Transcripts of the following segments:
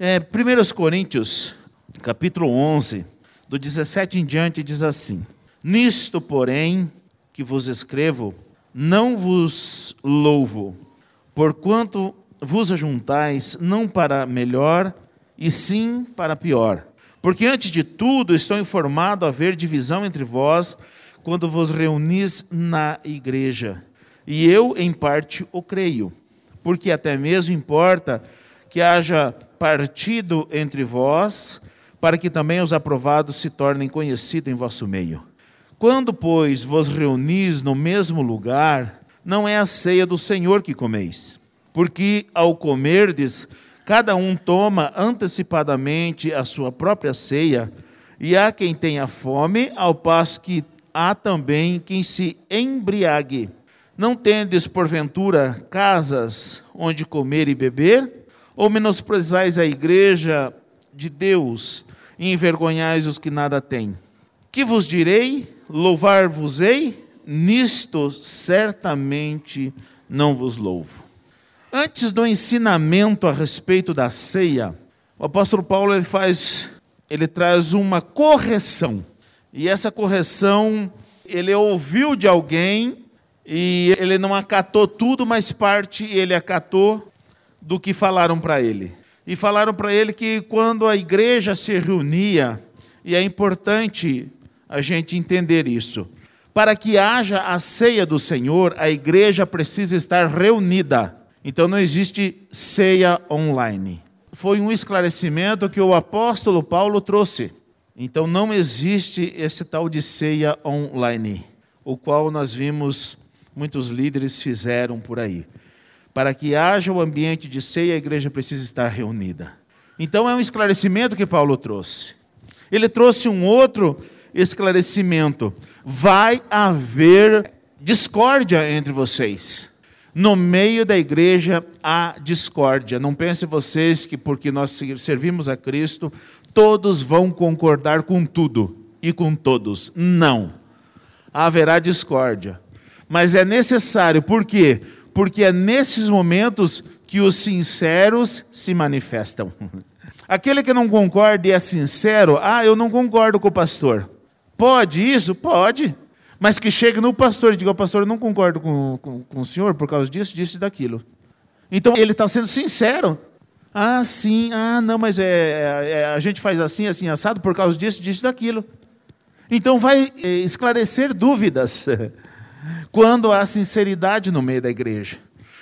É, 1 Coríntios, capítulo 11, do 17 em diante, diz assim: Nisto, porém, que vos escrevo, não vos louvo, porquanto vos ajuntais não para melhor, e sim para pior. Porque antes de tudo estou informado haver divisão entre vós quando vos reunis na igreja. E eu, em parte, o creio, porque até mesmo importa que haja partido entre vós, para que também os aprovados se tornem conhecidos em vosso meio. Quando, pois, vos reunis no mesmo lugar, não é a ceia do Senhor que comeis, porque ao comerdes, cada um toma antecipadamente a sua própria ceia, e há quem tenha fome, ao passo que há também quem se embriague. Não tendes, porventura, casas onde comer e beber? Ou menosprezais a igreja de Deus e envergonhais os que nada têm? Que vos direi? Louvar-vos-ei? Nisto certamente não vos louvo. Antes do ensinamento a respeito da ceia, o apóstolo Paulo ele faz, ele traz uma correção. E essa correção ele ouviu de alguém e ele não acatou tudo, mas parte ele acatou do que falaram para ele. E falaram para ele que quando a igreja se reunia, e é importante a gente entender isso, para que haja a ceia do Senhor, a igreja precisa estar reunida. Então não existe ceia online. Foi um esclarecimento que o apóstolo Paulo trouxe. Então não existe esse tal de ceia online, o qual nós vimos muitos líderes fizeram por aí. Para que haja o ambiente de ceia, a igreja precisa estar reunida. Então é um esclarecimento que Paulo trouxe. Ele trouxe um outro esclarecimento. Vai haver discórdia entre vocês. No meio da igreja há discórdia. Não pense vocês que porque nós servimos a Cristo, todos vão concordar com tudo e com todos. Não. Haverá discórdia. Mas é necessário, por quê? porque é nesses momentos que os sinceros se manifestam. Aquele que não concorda e é sincero, ah, eu não concordo com o pastor. Pode isso? Pode. Mas que chegue no pastor e diga, pastor, eu não concordo com, com, com o senhor por causa disso, disso e daquilo. Então ele está sendo sincero. Ah, sim, ah, não, mas é, é, é, a gente faz assim, assim, assado por causa disso, disso e daquilo. Então vai é, esclarecer dúvidas. quando há sinceridade no meio da igreja.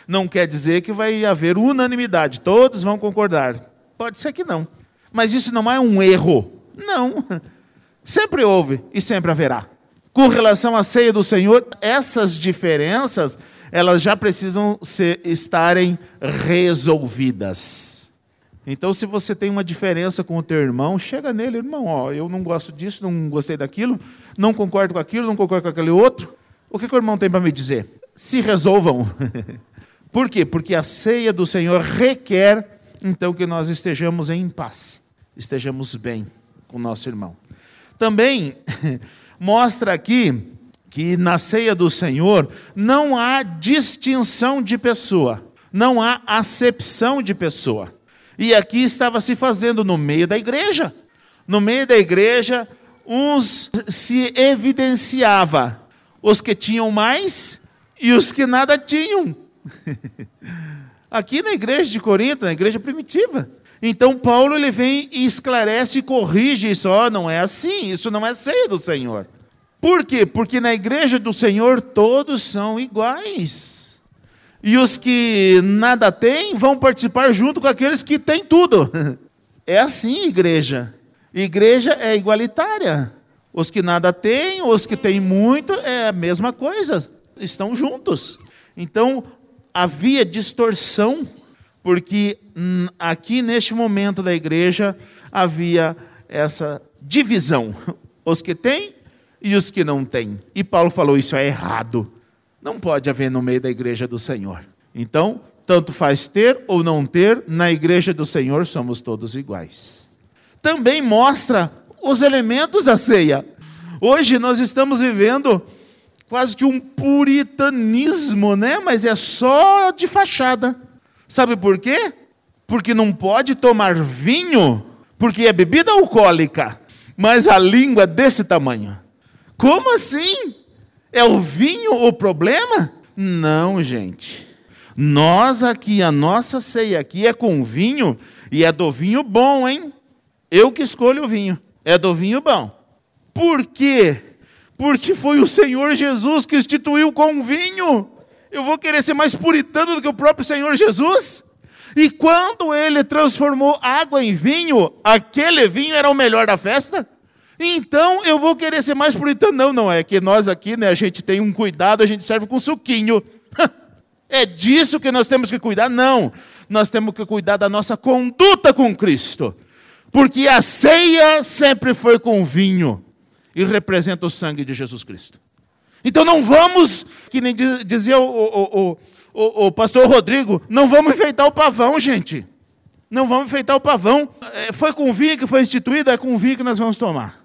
Não quer dizer que vai haver unanimidade, todos vão concordar. Pode ser que não. Mas isso não é um erro. Não. Sempre houve e sempre haverá. Com relação à ceia do Senhor, essas diferenças, elas já precisam ser, estarem resolvidas. Então, se você tem uma diferença com o teu irmão, chega nele, irmão, ó, eu não gosto disso, não gostei daquilo, não concordo com aquilo, não concordo com aquele outro. O que, que o irmão tem para me dizer? Se resolvam. Por quê? Porque a ceia do Senhor requer, então, que nós estejamos em paz, estejamos bem com o nosso irmão. Também mostra aqui que na ceia do Senhor não há distinção de pessoa, não há acepção de pessoa. E aqui estava se fazendo no meio da igreja. No meio da igreja, uns se evidenciava os que tinham mais e os que nada tinham. Aqui na igreja de Corinto, na igreja primitiva. Então Paulo ele vem e esclarece e corrige isso. Oh, não é assim, isso não é ceia do Senhor. Por quê? Porque na igreja do Senhor todos são iguais. E os que nada têm vão participar junto com aqueles que têm tudo. É assim, igreja. Igreja é igualitária. Os que nada têm, os que têm muito, é a mesma coisa, estão juntos. Então, havia distorção, porque hum, aqui neste momento da igreja havia essa divisão: os que têm e os que não têm. E Paulo falou: isso é errado. Não pode haver no meio da igreja do Senhor. Então, tanto faz ter ou não ter, na igreja do Senhor somos todos iguais. Também mostra os elementos da ceia. Hoje nós estamos vivendo quase que um puritanismo, né? Mas é só de fachada. Sabe por quê? porque não pode tomar vinho, porque é bebida alcoólica, mas a língua é desse tamanho. Como assim? É o vinho o problema? Não, gente. Nós aqui, a nossa ceia aqui é com vinho e é do vinho bom, hein? Eu que escolho o vinho. É do vinho bom. Por quê? Porque foi o Senhor Jesus que instituiu com vinho. Eu vou querer ser mais puritano do que o próprio Senhor Jesus? E quando ele transformou água em vinho, aquele vinho era o melhor da festa? Então eu vou querer ser mais puritano. Não, não, é que nós aqui, né, a gente tem um cuidado, a gente serve com suquinho. É disso que nós temos que cuidar? Não. Nós temos que cuidar da nossa conduta com Cristo. Porque a ceia sempre foi com vinho e representa o sangue de Jesus Cristo. Então não vamos, que nem dizia o, o, o, o pastor Rodrigo, não vamos enfeitar o pavão, gente. Não vamos enfeitar o pavão. É, foi com vinho que foi instituído, é com vinho que nós vamos tomar.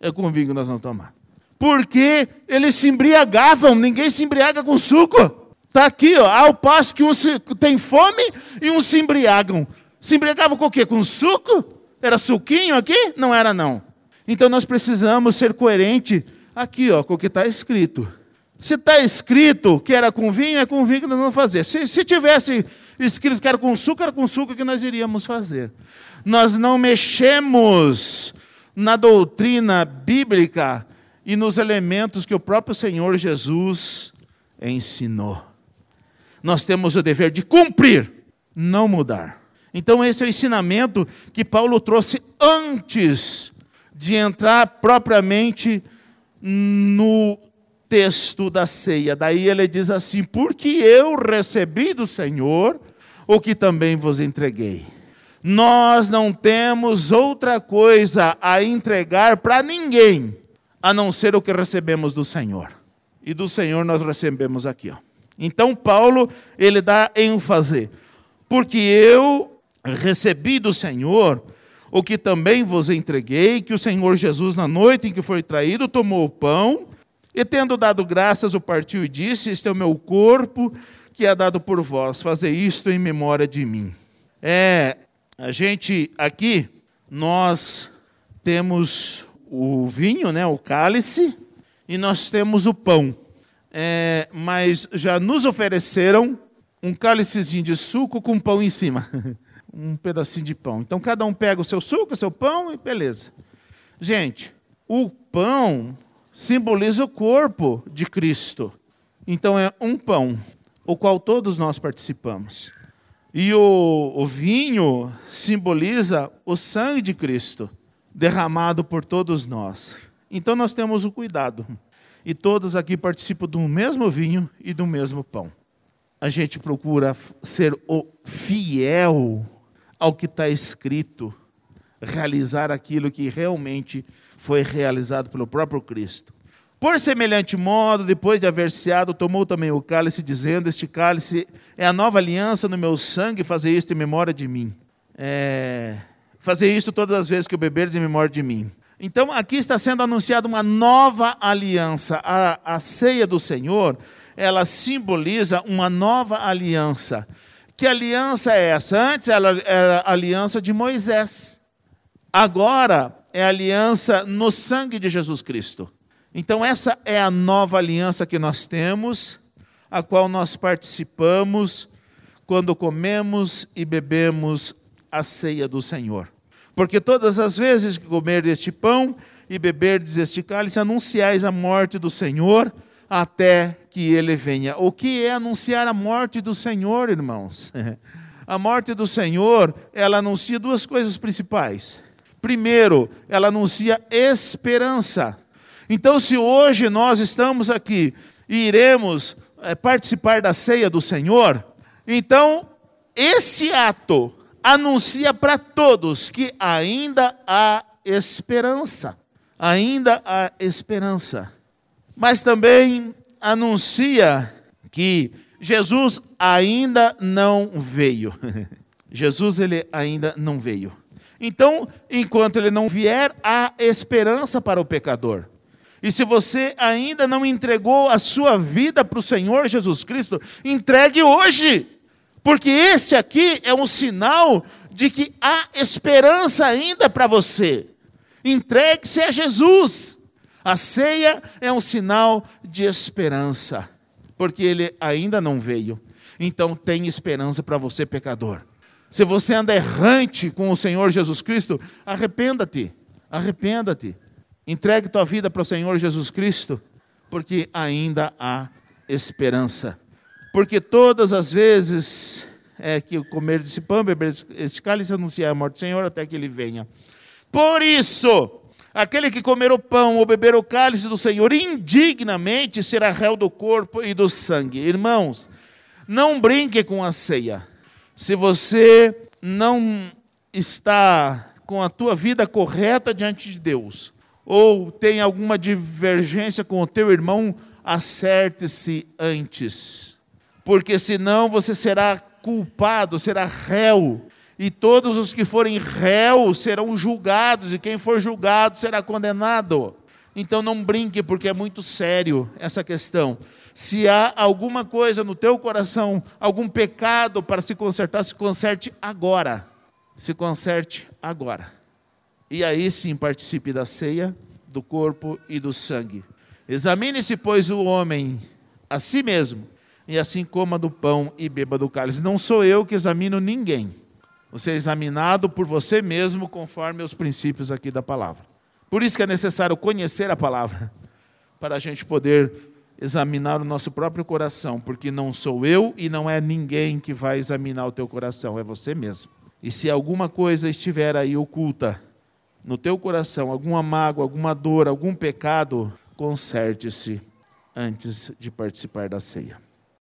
É com vinho que nós vamos tomar. Porque eles se embriagavam, ninguém se embriaga com suco. Está aqui, ó, ao passo que uns tem fome e uns se embriagam. Se embriagavam com o quê? Com suco? Era suquinho aqui? Não era, não. Então nós precisamos ser coerente aqui, ó, com o que está escrito. Se está escrito que era com vinho, é com vinho que nós vamos fazer. Se, se tivesse escrito que era com suco, era com suco que nós iríamos fazer. Nós não mexemos na doutrina bíblica e nos elementos que o próprio Senhor Jesus ensinou. Nós temos o dever de cumprir, não mudar. Então, esse é o ensinamento que Paulo trouxe antes de entrar propriamente no texto da ceia. Daí ele diz assim: Porque eu recebi do Senhor o que também vos entreguei. Nós não temos outra coisa a entregar para ninguém a não ser o que recebemos do Senhor. E do Senhor nós recebemos aqui, ó. Então Paulo, ele dá ênfase, porque eu recebi do Senhor o que também vos entreguei, que o Senhor Jesus, na noite em que foi traído, tomou o pão, e tendo dado graças, o partiu e disse: Este é o meu corpo, que é dado por vós, fazer isto em memória de mim. É, a gente aqui, nós temos o vinho, né, o cálice, e nós temos o pão. É, mas já nos ofereceram um cálicezinho de suco com pão em cima. um pedacinho de pão. Então cada um pega o seu suco, o seu pão e beleza. Gente, o pão simboliza o corpo de Cristo. Então é um pão, o qual todos nós participamos. E o, o vinho simboliza o sangue de Cristo, derramado por todos nós. Então nós temos o cuidado. E todos aqui participam do mesmo vinho e do mesmo pão. A gente procura ser o fiel ao que está escrito, realizar aquilo que realmente foi realizado pelo próprio Cristo. Por semelhante modo, depois de haver ceado, tomou também o cálice, dizendo: Este cálice é a nova aliança no meu sangue, fazer isto em memória de mim. É... Fazer isto todas as vezes que eu beberes em memória de mim. Então, aqui está sendo anunciada uma nova aliança. A, a ceia do Senhor, ela simboliza uma nova aliança. Que aliança é essa? Antes ela era aliança de Moisés. Agora é aliança no sangue de Jesus Cristo. Então, essa é a nova aliança que nós temos, a qual nós participamos quando comemos e bebemos a ceia do Senhor. Porque todas as vezes que comer este pão e beberdes este cálice, anunciais a morte do Senhor até que ele venha. O que é anunciar a morte do Senhor, irmãos? A morte do Senhor, ela anuncia duas coisas principais. Primeiro, ela anuncia esperança. Então, se hoje nós estamos aqui e iremos é, participar da ceia do Senhor, então esse ato anuncia para todos que ainda há esperança. Ainda há esperança mas também anuncia que Jesus ainda não veio. Jesus ele ainda não veio. Então, enquanto ele não vier, há esperança para o pecador. E se você ainda não entregou a sua vida para o Senhor Jesus Cristo, entregue hoje, Porque esse aqui é um sinal de que há esperança ainda para você. Entregue-se a Jesus. A ceia é um sinal de esperança, porque ele ainda não veio. Então tem esperança para você, pecador. Se você anda errante com o Senhor Jesus Cristo, arrependa-te. Arrependa-te. Entregue tua vida para o Senhor Jesus Cristo, porque ainda há esperança. Porque todas as vezes é que comer desse pão, beber este cálice, anunciar a morte do Senhor até que ele venha. Por isso, aquele que comer o pão ou beber o cálice do Senhor indignamente será réu do corpo e do sangue. Irmãos, não brinque com a ceia. Se você não está com a tua vida correta diante de Deus, ou tem alguma divergência com o teu irmão, acerte-se antes. Porque senão você será culpado, será réu. E todos os que forem réus serão julgados, e quem for julgado será condenado. Então não brinque, porque é muito sério essa questão. Se há alguma coisa no teu coração, algum pecado para se consertar, se conserte agora. Se conserte agora. E aí sim participe da ceia, do corpo e do sangue. Examine-se, pois, o homem a si mesmo, e assim coma do pão e beba do cálice. Não sou eu que examino ninguém. Você é examinado por você mesmo, conforme os princípios aqui da palavra. Por isso que é necessário conhecer a palavra, para a gente poder examinar o nosso próprio coração, porque não sou eu e não é ninguém que vai examinar o teu coração, é você mesmo. E se alguma coisa estiver aí oculta no teu coração, alguma mágoa, alguma dor, algum pecado, conserte-se antes de participar da ceia.